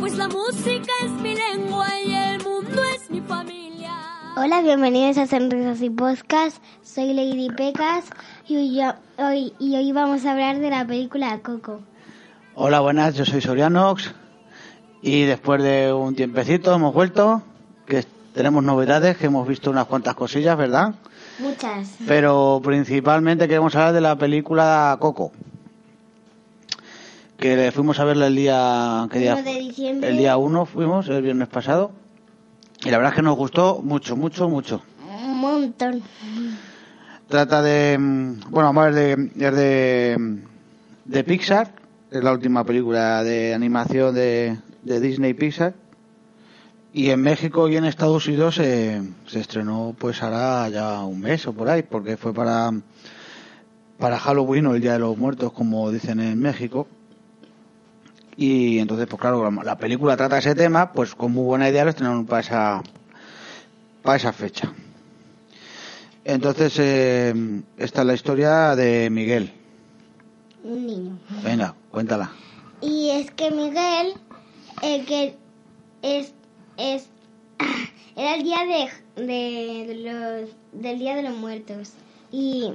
pues la música es mi lengua y el mundo es mi familia. Hola, bienvenidos a Sonrisas y Podcast. Soy Lady Pecas y hoy, yo- hoy- y hoy vamos a hablar de la película Coco. Hola, buenas, yo soy Sorianox y después de un tiempecito hemos vuelto, que tenemos novedades, que hemos visto unas cuantas cosillas, ¿verdad? Muchas. Pero principalmente queremos hablar de la película Coco, que fuimos a verla el día, ¿qué día? Uno de diciembre. El día 1 fuimos, el viernes pasado, y la verdad es que nos gustó mucho, mucho, mucho. Un montón. Trata de, mm, bueno, vamos a ver, de, es de, mm, de Pixar, es la última película de animación de, de Disney Pixar. Y en México y en Estados Unidos se, se estrenó pues hará ya un mes o por ahí, porque fue para, para Halloween o el Día de los Muertos, como dicen en México. Y entonces, pues claro, la, la película trata ese tema, pues con muy buena idea lo estrenaron para esa, para esa fecha. Entonces, eh, esta es la historia de Miguel. Un niño. Venga, cuéntala. Y es que Miguel, eh, que es, es, era el día de, de, de los, del Día de los Muertos. Y,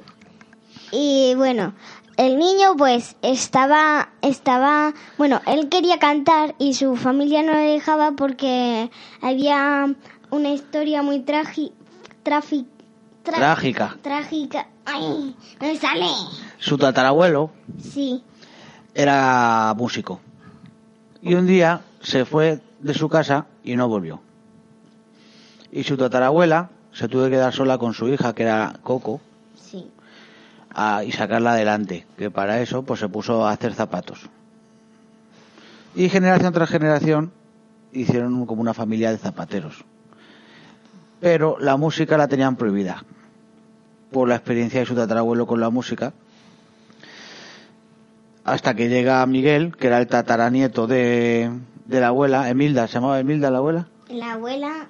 y bueno, el niño pues estaba, estaba, bueno, él quería cantar y su familia no le dejaba porque había una historia muy trágica. Trágica. Trágica. Ay, no me sale. Su tatarabuelo Sí. era músico. Y un día se fue de su casa y no volvió. Y su tatarabuela se tuvo que quedar sola con su hija, que era Coco. A- y sacarla adelante. Que para eso pues se puso a hacer zapatos. Y generación tras generación hicieron como una familia de zapateros. Pero la música la tenían prohibida. Por la experiencia de su tatarabuelo con la música. Hasta que llega Miguel, que era el tataranieto de, de la abuela, Emilda, ¿se llamaba Emilda la abuela? La abuela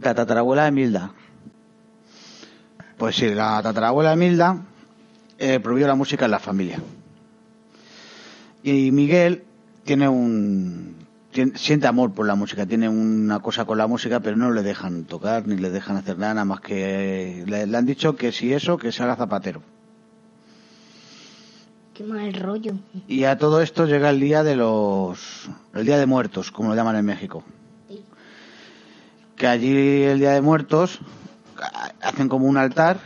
La tatarabuela Emilda. Pues sí, la tatarabuela Emilda eh, prohibió la música en la familia. Y Miguel tiene un. siente amor por la música, tiene una cosa con la música, pero no le dejan tocar ni le dejan hacer nada, nada más que. Le, le han dicho que si eso, que se haga zapatero. Qué mal rollo. Y a todo esto llega el día de los. el día de muertos, como lo llaman en México. Sí. Que allí el día de muertos ha- hacen como un altar,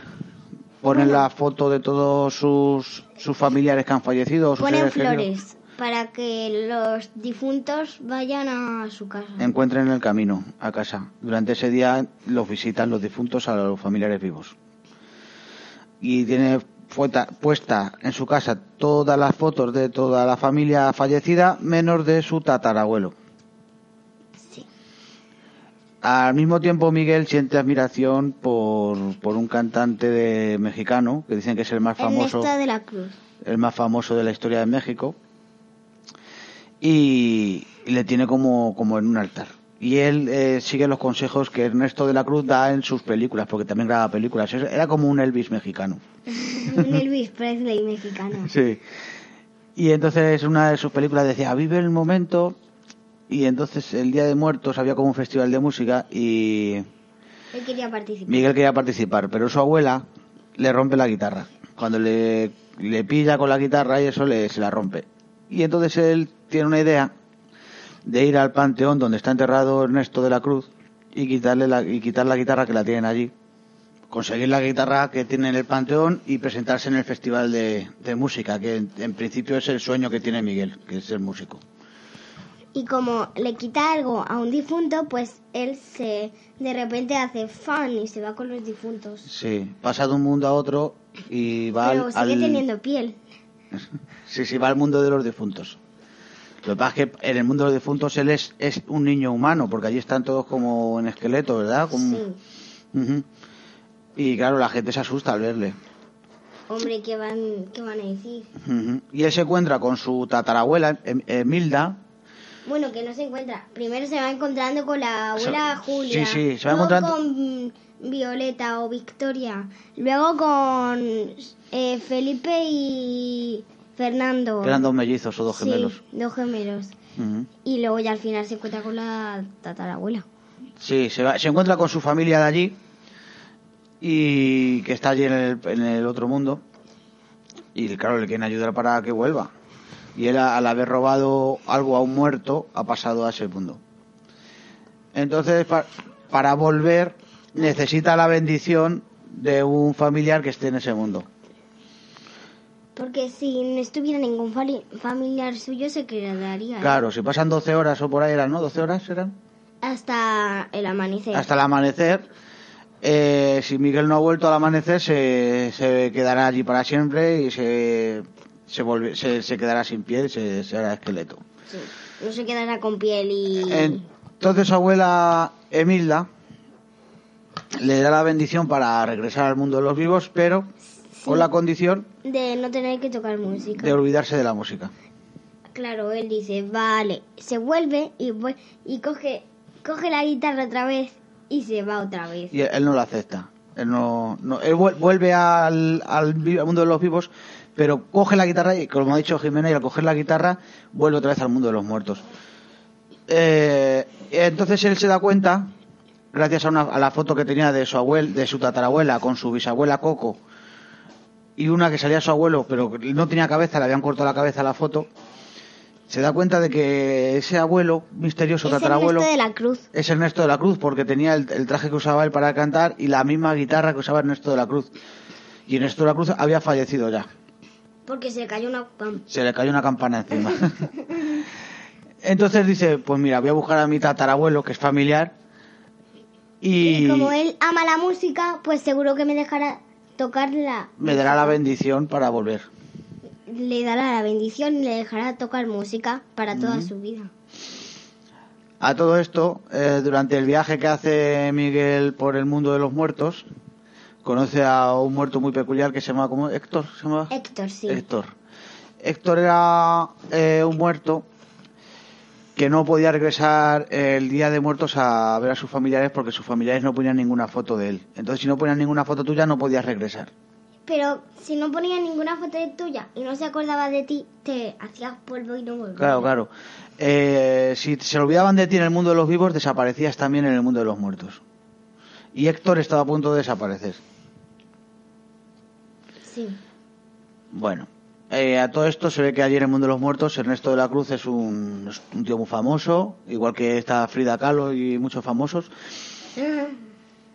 ponen la foto de todos sus, sus familiares que han fallecido, sus Ponen flores para que los difuntos vayan a su casa. encuentren el camino a casa. Durante ese día los visitan los difuntos a los familiares vivos. Y tiene fueta- puesta en su casa todas las fotos de toda la familia fallecida, menos de su tatarabuelo. Al mismo tiempo, Miguel siente admiración por, por un cantante de mexicano, que dicen que es el más famoso, Ernesto de la Cruz. el más famoso de la historia de México, y, y le tiene como, como en un altar. Y él eh, sigue los consejos que Ernesto de la Cruz da en sus películas, porque también graba películas. Era como un Elvis mexicano. Un Elvis Presley mexicano. Sí. Y entonces una de sus películas decía, vive el momento. Y entonces el Día de Muertos había como un festival de música y Él quería participar. Miguel quería participar, pero su abuela le rompe la guitarra. Cuando le, le pilla con la guitarra y eso le, se la rompe. Y entonces él tiene una idea de ir al panteón donde está enterrado Ernesto de la Cruz y quitarle la, y quitar la guitarra que la tienen allí conseguir la guitarra que tiene en el Panteón y presentarse en el Festival de, de Música, que en, en principio es el sueño que tiene Miguel, que es ser músico. Y como le quita algo a un difunto, pues él se de repente hace fan y se va con los difuntos. Sí, pasa de un mundo a otro y va Pero al, sigue al- teniendo piel. Sí, sí, va al mundo de los difuntos. Lo que pasa es que en el mundo de los difuntos él es, es un niño humano, porque allí están todos como en esqueleto, ¿verdad? Como- Sí. Y claro, la gente se asusta al verle. Hombre, ¿qué van, ¿qué van a decir? Y él se encuentra con su tatarabuela, Em- Emilda. Bueno, que no se encuentra. Primero se va encontrando con la abuela Julia. sí, sí, se va luego encontrando- con Violeta o Victoria. Luego con eh, Felipe y Fernando. que eran dos mellizos o dos Sí, gemelos. dos gemelos. Y luego ya al final se encuentra con la tatarabuela. Sí, se, va- se encuentra con su familia de allí y que está allí en el, en el otro mundo. Y claro, le quieren ayudar para que vuelva. Y él, al haber robado algo a un muerto, ha pasado a ese mundo. Entonces, pa- para volver, necesita la bendición de un familiar que esté en ese mundo. Porque si no estuviera ningún familiar suyo se quedaría. Claro, si pasan 12 horas o por ahí eran, ¿no? ¿12 horas eran? hasta el amanecer. hasta el amanecer. Eh, si Miguel no ha vuelto al amanecer, se, se quedará allí para siempre y se, se, volve- se, se quedará sin piel, se, se hará esqueleto. Sí. No se quedará con piel y... Entonces su abuela Emilda le da la bendición para regresar al mundo de los vivos, pero con la condición De no tener que tocar música. de olvidarse de la música. Claro, él dice, vale, se vuelve y, y coge, coge la guitarra otra vez y se va otra vez. Y él no lo acepta. Él, no, no- él vuel- vuelve al, al vi- al mundo de los vivos, pero coge la guitarra y, como ha dicho Jimena, y al coger la guitarra vuelve otra vez al mundo de los muertos. Eh, entonces él se da cuenta, gracias a, una- a la foto que tenía de su abuel, de su tatarabuela con su bisabuela Coco, y una que salía su abuelo, pero no tenía cabeza, le habían cortado la cabeza a la foto, se da cuenta de que ese abuelo misterioso, Es tatarabuelo, Ernesto de la Cruz. es Ernesto de la Cruz, porque tenía el, el traje que usaba él para cantar y la misma guitarra que usaba Ernesto de la Cruz. Y Ernesto de la Cruz había fallecido ya. Porque se le cayó una... pam. Se le cayó una campana encima. Entonces dice, pues mira, voy a buscar a mi tatarabuelo, que es familiar, y Y como él ama la música, pues seguro que me dejará tocarla. me dará la bendición para volver. Le dará la bendición y le dejará tocar música para toda su vida. A todo esto, eh, durante el viaje que hace Miguel por el mundo de los muertos, conoce a un muerto muy peculiar que se llama como Héctor, ¿se llama? Héctor, sí. Héctor. Héctor era eh, un muerto que no podía regresar el día de muertos a ver a sus familiares porque sus familiares no ponían ninguna foto de él. Entonces, si no ponían ninguna foto tuya, no podías regresar. Pero si no ponía ninguna foto de tuya y no se acordaba de ti, te hacías polvo y no volvías. Claro, claro. Eh, si se olvidaban de ti en el mundo de los vivos, desaparecías también en el mundo de los muertos. Y Héctor estaba a punto de desaparecer. Sí. Bueno, eh, a todo esto se ve que allí en el mundo de los muertos Ernesto de la Cruz es un, es un tío muy famoso, igual que está Frida Kahlo y muchos famosos.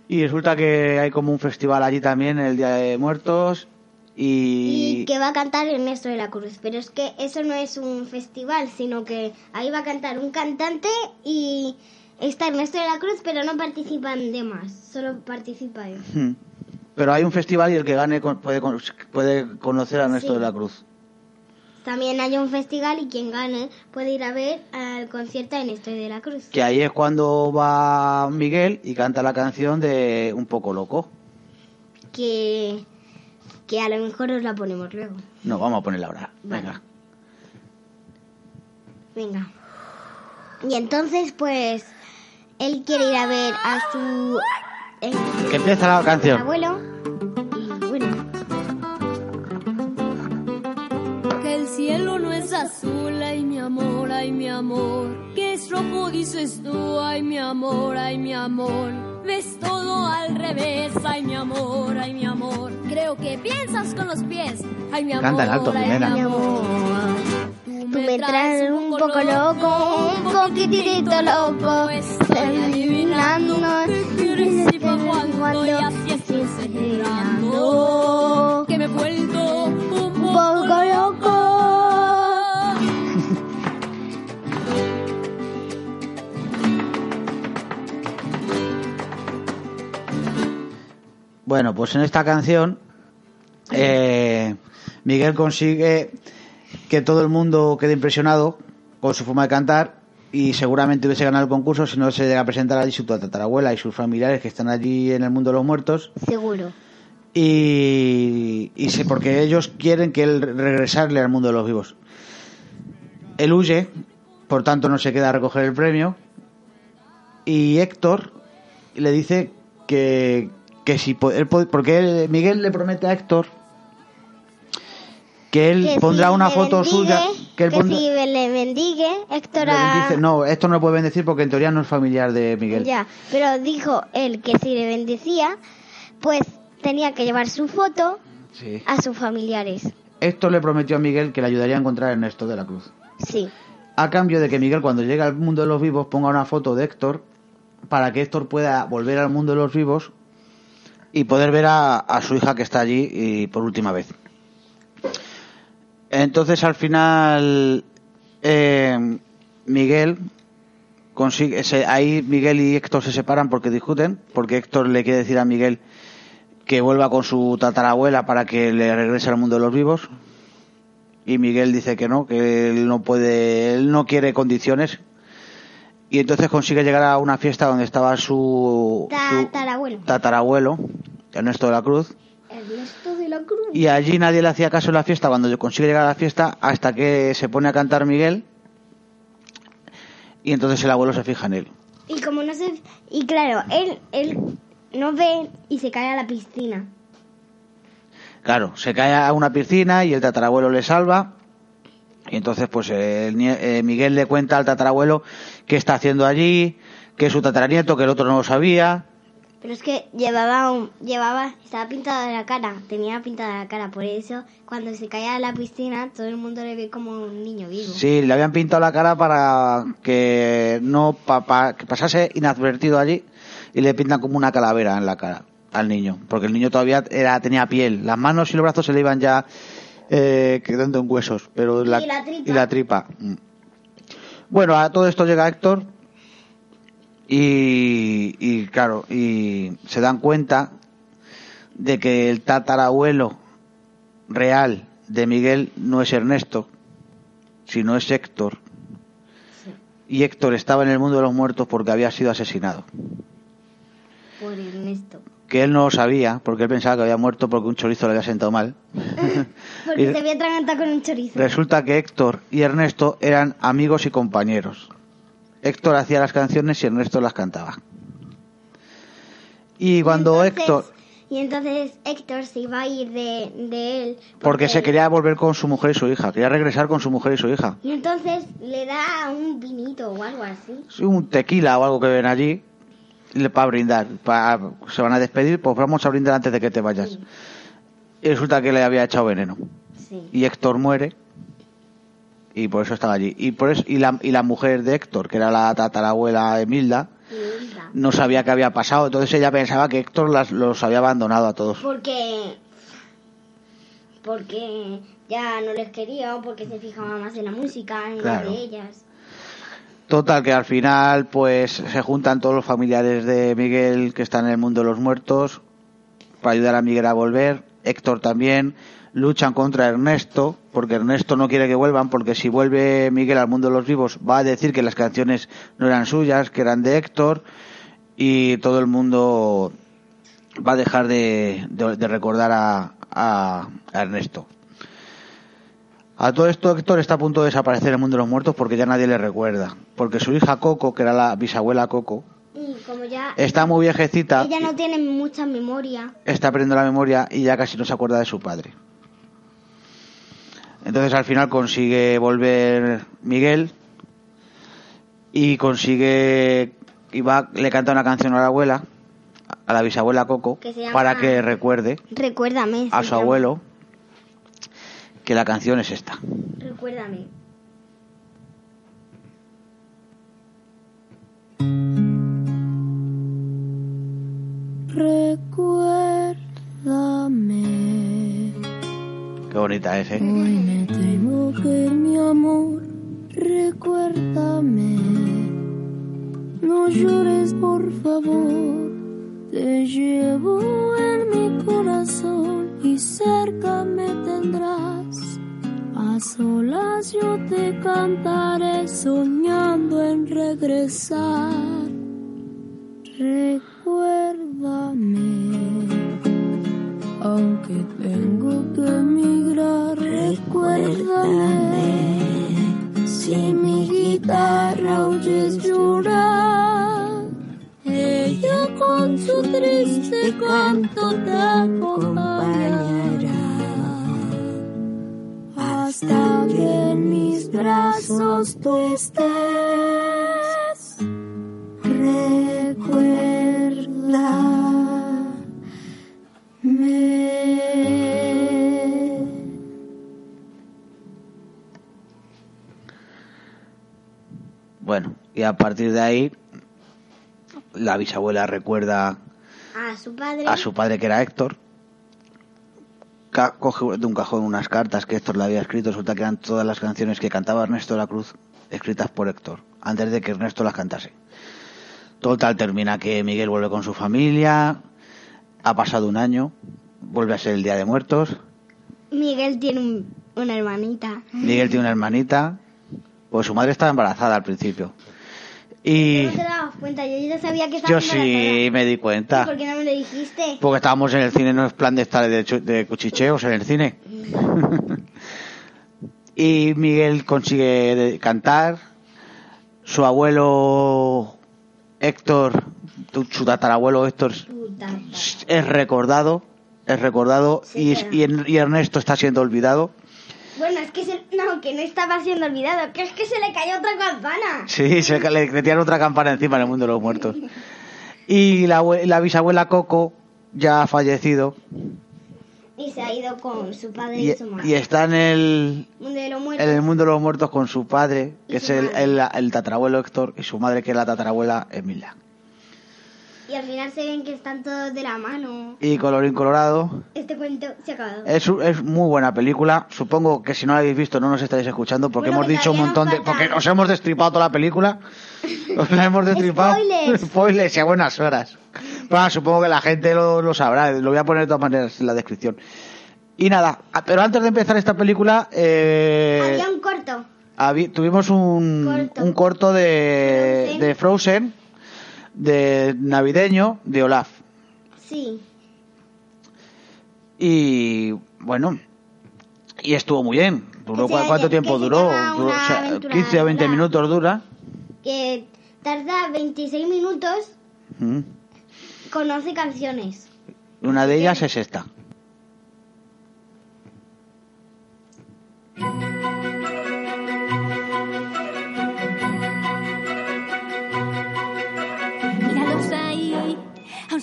Y resulta que hay como un festival allí también, el Día de Muertos. Y, Y que va a cantar Ernesto de la Cruz. Pero es que eso no es un festival, sino que ahí va a cantar un cantante y está Ernesto de la Cruz, pero no participan demás, solo participa él. Hmm. Pero hay un festival y el que gane puede, puede conocer a Ernesto Sí. de la Cruz. También hay un festival y quien gane puede ir a ver al concierto de Ernesto de la Cruz. Que ahí es cuando va Miguel y canta la canción de Un poco loco. Que, que a lo mejor os la ponemos luego. No, vamos a ponerla ahora. Venga. Venga. Y entonces, pues, él quiere ir a ver a su eh, Que empieza la canción. abuelo. Y bueno, Que el cielo no es azul, ay mi amor, ay mi amor. Que es rojo, dices tú, ay mi amor, ay mi amor. Ves todo al revés, ay mi amor, ay mi amor. Creo que piensas con los pies, ay mi amor. Canta en alto, ay, mi amor. Tú me traes un poco loco, un poquitito loco. Estoy adivinando qué quieres y pa' cuándo, y así es enseñando que me he vuelto un poco Poco loco. Bueno, pues en esta canción eh, Miguel consigue que todo el mundo quede impresionado con su forma de cantar y seguramente hubiese ganado el concurso si no se llega a presentar allí su tatarabuela y sus familiares que están allí en el mundo de los muertos Seguro. y, y sí, porque ellos quieren que él regresarle al mundo de los vivos. Él huye, por tanto no se queda a recoger el premio y Héctor le dice que, que si él po- porque él- Miguel le promete a Héctor que él Que pondrá si una foto bendigue- suya que él pondrá- si le bendigue, Héctor le a- bendice- no esto no lo puede bendecir porque en teoría no es familiar de Miguel Ya, pero dijo él que si le bendecía, pues tenía que llevar su foto Sí. a sus familiares. Héctor le prometió a Miguel que le ayudaría a encontrar a Ernesto de la Cruz Sí. a cambio de que Miguel cuando llegue al mundo de los vivos ponga una foto de Héctor para que Héctor pueda volver al mundo de los vivos y poder ver a, a su hija que está allí y por última vez. Entonces al final eh, Miguel consigue, se- ahí Miguel y Héctor se separan porque discuten, porque Héctor le quiere decir a Miguel que vuelva con su tatarabuela para que le regrese al mundo de los vivos. Y Miguel dice que no, que él no puede, él no quiere condiciones. Y entonces consigue llegar a una fiesta donde estaba su, su Tatarabuelo. tatarabuelo, Ernesto de la Cruz, Ernesto de la Cruz. y allí nadie le hacía caso en la fiesta cuando consigue llegar a la fiesta hasta que se pone a cantar Miguel y entonces el abuelo se fija en él. Y como no se... Y claro, él, él no ve y se cae a la piscina. Claro, se cae a una piscina y el tatarabuelo le salva. Y entonces, pues el nie- eh, Miguel le cuenta al tatarabuelo qué está haciendo allí, que es su tataranieto, que el otro no lo sabía. Pero es que llevaba un... Llevaba... Estaba pintado de la cara. Tenía pintada la cara. Por eso, cuando se caía a la piscina, todo el mundo le ve como un niño vivo. Sí, le habían pintado la cara para que no pa- pa- que pasase inadvertido allí y le pintan como una calavera en la cara al niño, porque el niño todavía era tenía piel, las manos y los brazos se le iban ya eh, quedando en huesos, pero Y la tripa. y la tripa. Mm. Bueno, a todo esto llega Héctor y, y claro, y se dan cuenta de que el tatarabuelo real de Miguel no es Ernesto, sino es Héctor. Y Héctor estaba en el mundo de los muertos porque había sido asesinado. Por Ernesto. Que él no lo sabía, porque él pensaba que había muerto porque un chorizo le había sentado mal. Porque Y- se había atragantado con un chorizo. Resulta que Héctor y Ernesto eran amigos y compañeros. Héctor hacía las canciones y Ernesto las cantaba. Y cuando Entonces- Héctor, Y entonces Héctor se iba a ir de, de él. porque se quería volver con su mujer y su hija, quería regresar con su mujer y su hija. Y entonces le da un vinito o algo así. Sí, un tequila o algo que ven allí para brindar. para- se van a despedir, pues vamos a brindar antes de que te vayas. Sí. Y resulta que le había echado veneno. Sí. Y Héctor muere. Y por eso estaba allí. Y, por eso, y, la, y la mujer de Héctor, que era la tatarabuela Emilda, Y Hilda. no sabía qué había pasado. Entonces ella pensaba que Héctor las, los había abandonado a todos. Porque. Porque ya no les quería o porque se fijaba más en la música, en Claro. la de ellas. Total, que al final, pues se juntan todos los familiares de Miguel que están en el mundo de los muertos para ayudar a Miguel a volver. Héctor también. Luchan contra Ernesto, porque Ernesto no quiere que vuelvan, porque si vuelve Miguel al mundo de los vivos va a decir que las canciones no eran suyas, que eran de Héctor, y todo el mundo va a dejar de, de- de recordar a, a- a Ernesto. A todo esto Héctor está a punto de desaparecer del mundo de los muertos porque ya nadie le recuerda. Porque su hija Coco, que era la bisabuela Coco, Y como ya. está muy viejecita, Ella no tiene mucha memoria. está perdiendo la memoria y ya casi no se acuerda de su padre. Entonces al final consigue volver Miguel y consigue y va le canta una canción a la abuela, a la bisabuela Coco, Que se llama- para que recuerde Recuérdame. a su llama. abuelo que la canción es esta. Recuérdame. recuérdame. Qué bonita es, ¿eh? Hoy me que mi amor, recuérdame. No llores, por favor. Te llevo en mi corazón y cerca me tendrás. A solas yo te cantaré soñando en regresar. Recuérdame aunque tengo que emigrar, recuérdame. Si mi guitarra oyes llorar, ella con su triste canto te acompañará. Hasta que en mis brazos tú estés. Recuerda. Bueno, y a partir de ahí, la bisabuela recuerda A su padre. a su padre que era Héctor. Coge de un cajón unas cartas que Héctor le había escrito. Resulta que eran todas las canciones que cantaba Ernesto de la Cruz, escritas por Héctor, antes de que Ernesto las cantase. Total, termina que Miguel vuelve con su familia. Ha pasado un año. Vuelve a ser el Día de Muertos. Miguel tiene un- una hermanita. Miguel tiene una hermanita. Pues su madre estaba embarazada al principio. Y No te dabas cuenta, yo ya sabía que estaba yo sí me di ¿Y cuenta. ¿Por qué no me lo dijiste? Porque estábamos en el cine, no es plan de estar de, cuchicheos en el cine. y Miguel consigue cantar. Su abuelo Héctor, su tatarabuelo Héctor es recordado, es recordado Sí, y, pero- y en- y Ernesto está siendo olvidado. Bueno, es que se... no, que no estaba siendo olvidado, que es que se le cayó otra campana. Sí, se le, le otra campana encima en el mundo de los muertos. Y la, abue- la bisabuela Coco ya ha fallecido Y se ha ido con su padre y, y, su madre. y está en el, Mundo de los muertos. en el mundo de los muertos con su padre, que es el, el, el tatarabuelo Héctor, y su madre, que es la tatarabuela Emilia. Y al final se ven que están todos de la mano. Y colorín colorado, Este cuento se ha acabado. es, es muy buena película. Supongo que si no la habéis visto no nos estáis escuchando porque Bueno, hemos que dicho un nos montón de... Porque os hemos destripado toda la película. Os la hemos destripado. Spoilers. Spoilers y a buenas horas. Ah, supongo que la gente lo, lo sabrá. Lo voy a poner de todas maneras en la descripción. Y nada, ah, pero antes de empezar esta película... Eh, Había un corto. Tuvimos un Corto. un corto de Frozen. de Frozen, de navideño, de Olaf. Sí. Y bueno, y estuvo muy bien. Duró, Que ¿Cuánto que tiempo duró? Duró, o sea, aventura 15 o 20 dura. minutos dura. Que tarda 26 minutos Mm. con 11 canciones. Una de ellas es esta.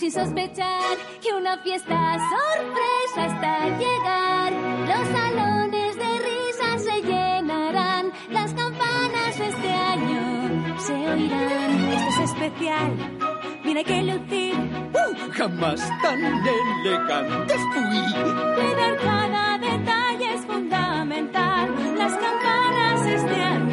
Sin sospechar que una fiesta sorpresa está al llegar. Los salones de risas se llenarán, las campanas este año se oirán. Esto es especial. Mira que lucir. ¡Uh! Jamás tan elegantes fui. Cuidar cada detalle es fundamental. Las campanas este año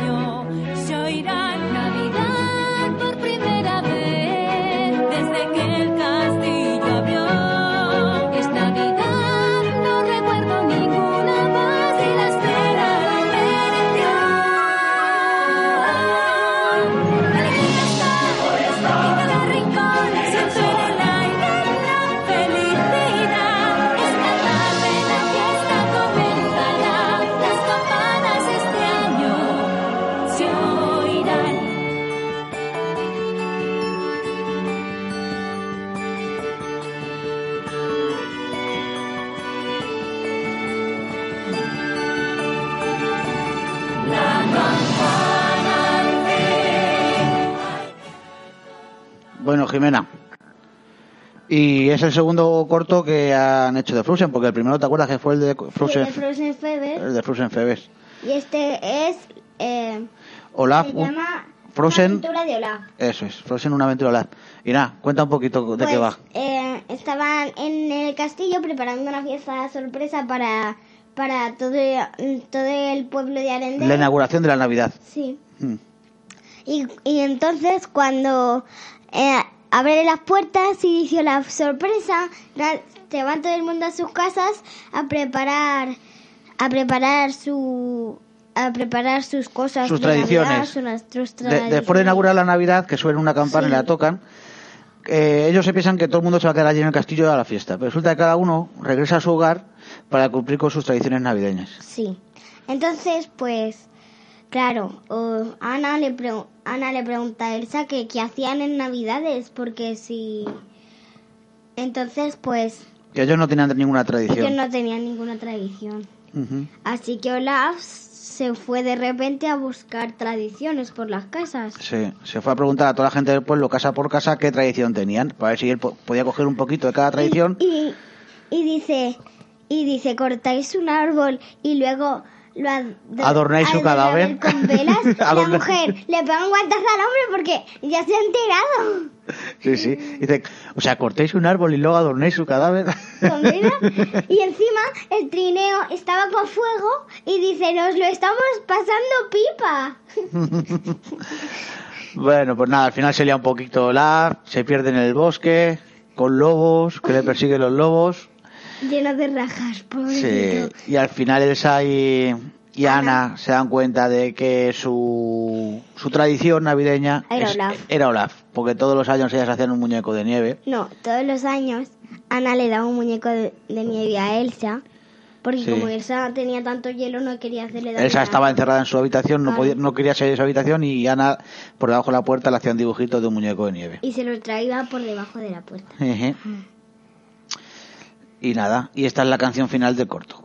es el segundo corto que han hecho de Frozen, porque el primero te acuerdas que fue el de Sí, Frozen, de el de Frozen Febes. Y este es. Eh, Olaf, se llama Frozen, Aventura de Olaf. eso es, Frozen una aventura Olaf. Y nada, cuenta un poquito de qué Pues, va. eh, estaban en el castillo preparando una fiesta sorpresa para, para todo, todo el pueblo de Arendelle. La inauguración de la Navidad. Sí. Mm. Y, y entonces cuando eh, abre las puertas y dice la sorpresa, se van todo el mundo a sus casas a preparar a preparar su a preparar sus cosas Sus de Navidad, tradiciones. sus- sus De- después de tradiciones. inaugurar la Navidad, que suena una campana y la tocan, eh, ellos se piensan que todo el mundo se va a quedar allí en el castillo a la fiesta. Pero resulta que cada uno regresa a su hogar para cumplir con sus tradiciones navideñas. Sí. Entonces, pues, claro, Ana, le pregu- Ana le pregunta a Elsa que qué hacían en Navidades, porque si... Entonces, pues, Que ellos no tenían ninguna tradición. ellos no tenían ninguna tradición. Así que Olaf se fue de repente a buscar tradiciones por las casas. Sí, se fue a preguntar a toda la gente del pueblo, casa por casa, qué tradición tenían, para ver si él po- podía coger un poquito de cada tradición. Y, y dice, y dice, cortáis un árbol y luego lo ad- Adornáis su cadáver. con velas. La mujer le pega un guantazo al hombre porque ya se ha enterado. Sí, sí. Dice, o sea, cortéis un árbol y luego adornéis su cadáver. Con velas. Y encima el trineo estaba con fuego y dice, nos lo estamos pasando pipa. bueno, pues nada, al final se lía un poquito Olaf, se pierde en el bosque, con lobos, que le persiguen los lobos. Lleno de rajas, Sí, pobrecito. y al final Elsa y, y Ana se dan cuenta de que su, su tradición navideña Era es- Olaf. era Olaf, porque todos los años ellas hacían un muñeco de nieve. No, todos los años Ana le daba un muñeco de, de nieve a Elsa. Porque Sí. como Elsa tenía tanto hielo, no quería hacerle daño. Elsa estaba encerrada en su habitación, no, Claro. podía, no quería salir de su habitación y Ana por debajo de la puerta le hacía un dibujito de un muñeco de nieve. Y se lo traía por debajo de la puerta. Y nada, y esta es la canción final del corto.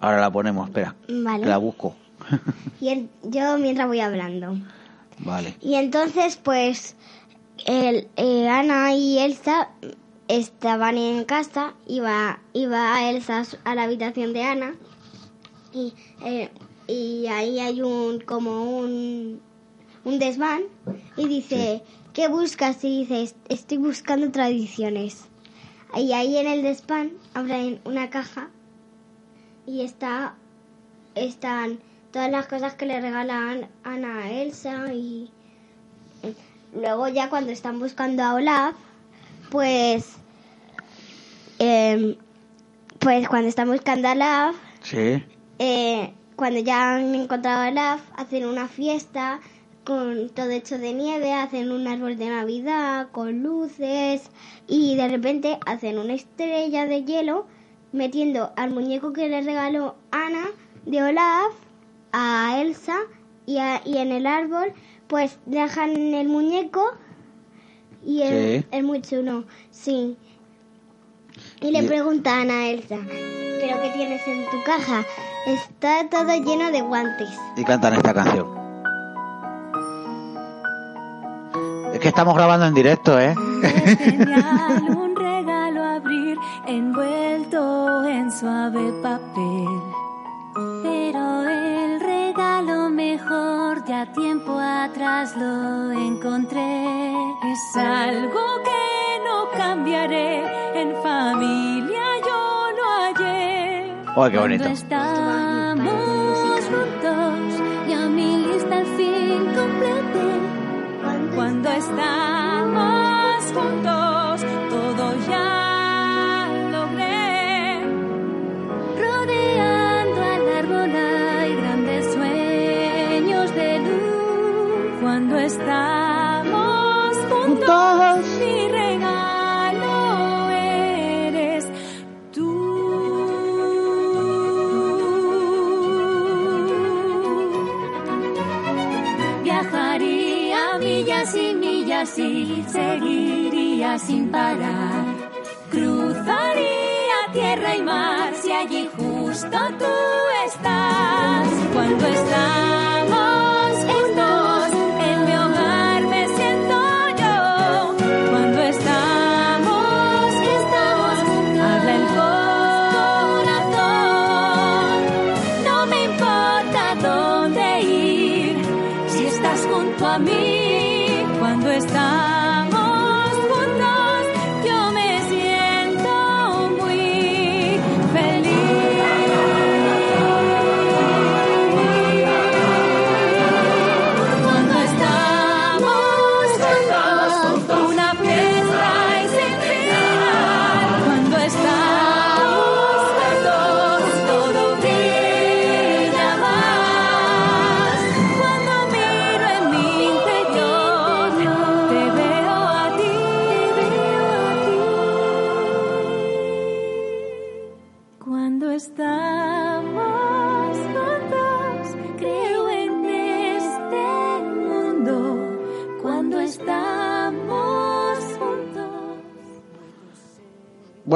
Ahora la ponemos, espera, Vale. la busco. Y el- yo mientras voy hablando. vale. Y entonces, pues, el, eh, Ana y Elsa estaban en casa. Iba, iba a Elsa a la habitación de Ana. Y, eh, y ahí hay un como un, un desván. Y dice, ¿qué buscas? Y dice, "Est- estoy buscando tradiciones. Y ahí en el desván abren una caja. Y está están todas las cosas que le regalan Ana a Elsa y eh, luego ya cuando están buscando a Olaf pues em, pues cuando están buscando a Olaf Sí, eh, cuando ya han encontrado a Olaf hacen una fiesta con todo hecho de nieve hacen un árbol de navidad con luces y de repente hacen una estrella de hielo metiendo al muñeco que le regaló Ana de Olaf a Elsa y, a- y en el árbol pues dejan el muñeco y es, Sí. es muy chulo, sí. Y le Y- preguntan a Elsa, ¿pero qué tienes en tu caja? Está todo lleno de guantes. y cantan esta canción. Es que estamos grabando en directo, ¿eh? Genial un regalo abrir envuelto en suave papel. Pero el regalo mejor ya tiempo atrás lo encontré. Es algo que no cambiaré. En familia yo lo hallé. ¡Ay, qué bonito! Cuando estamos millas y millas y seguiría sin parar. Cruzaría tierra y mar si allí justo tú estás. Cuando estamos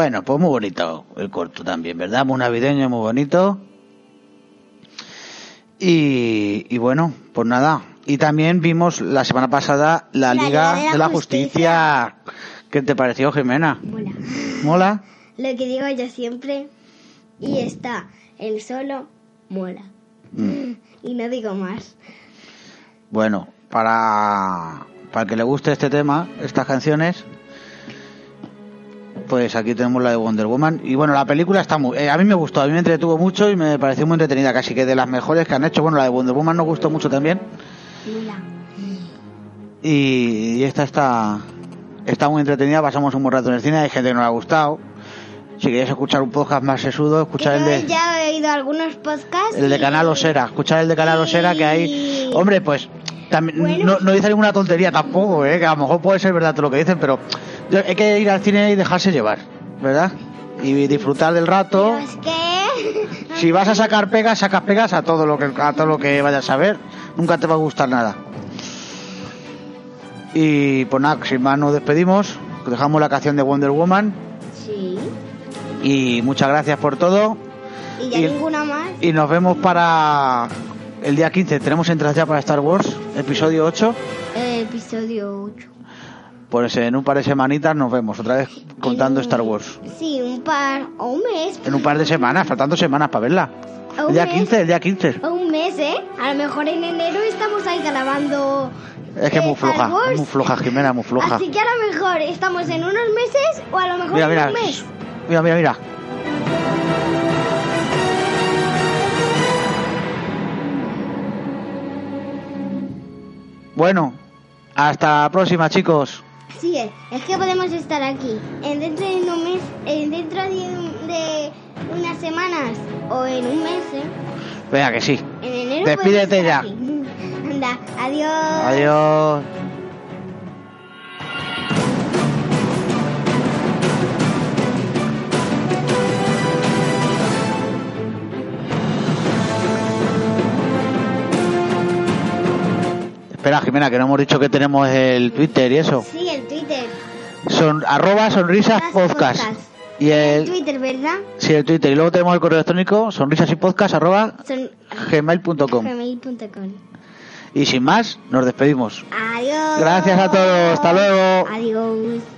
Bueno, pues muy bonito el corto también, ¿verdad? Muy navideño, muy bonito. Y, y bueno, pues nada. Y también vimos la semana pasada la, La Liga Liga de la Justicia. ¿Qué te pareció, Jimena? Mola. ¿Mola? Lo que digo yo siempre. Y está el solo mola. Mm. Y no digo más. Bueno, para, para el que le guste este tema, estas canciones, pues aquí tenemos la de Wonder Woman. Y bueno, la película está muy... eh, a mí me gustó, a mí me entretuvo mucho y me pareció muy entretenida, casi que de las mejores que han hecho. Bueno, la de Wonder Woman nos gustó mucho también. Y, y esta está, está muy entretenida, pasamos un buen rato en el cine, hay gente que no le ha gustado. Si queréis escuchar un podcast más sesudo, escuchar el de... ya he oído algunos podcasts. El de Canal Osera, escuchar el de Canal Osera que hay... Hombre, pues también, Bueno. no, no dice ninguna tontería tampoco, ¿eh? que a lo mejor puede ser verdad todo lo que dicen, pero hay que ir al cine y dejarse llevar, ¿verdad? Y disfrutar del rato. Pero es que... Si vas a sacar pegas, sacas pegas a todo lo que a todo lo que vayas a ver. Nunca te va a gustar nada. Y pues nada, sin más nos despedimos. Dejamos la canción de Wonder Woman. Sí. Y muchas gracias por todo. Y ya Y- ninguna más. Y nos vemos para el día 15. Tenemos entradas ya para Star Wars, episodio 8. El episodio 8. Pues en un par de semanitas nos vemos otra vez contando En- Star Wars. Sí, un par o un mes. En un par de semanas, faltando semanas para verla. o El día mes, 15, el día 15. o un mes, ¿eh? A lo mejor en enero estamos ahí grabando. Es que es muy eh, floja, Wars. muy floja, Jimena, muy floja. Así que a lo mejor estamos en unos meses o a lo mejor Mira, en mira, un mes. mira, mira, mira. Bueno, hasta la próxima, chicos. Sí, es, es que podemos estar aquí. En dentro de un mes, en dentro de, un- de unas semanas o en un mes, ¿eh? Venga, que sí. En enero. Despídete ya. aquí. Anda, adiós. Adiós. Que no hemos dicho que tenemos el Twitter y eso. Sí, el Twitter. Son arroba sonrisas podcast. podcast. Y El el, Twitter, ¿verdad? sí, el Twitter. Y luego tenemos el correo electrónico sonrisas y podcast arroba Son gmail.com. gmail.com. Y sin más, nos despedimos. Adiós. Gracias a todos. Hasta luego. Adiós.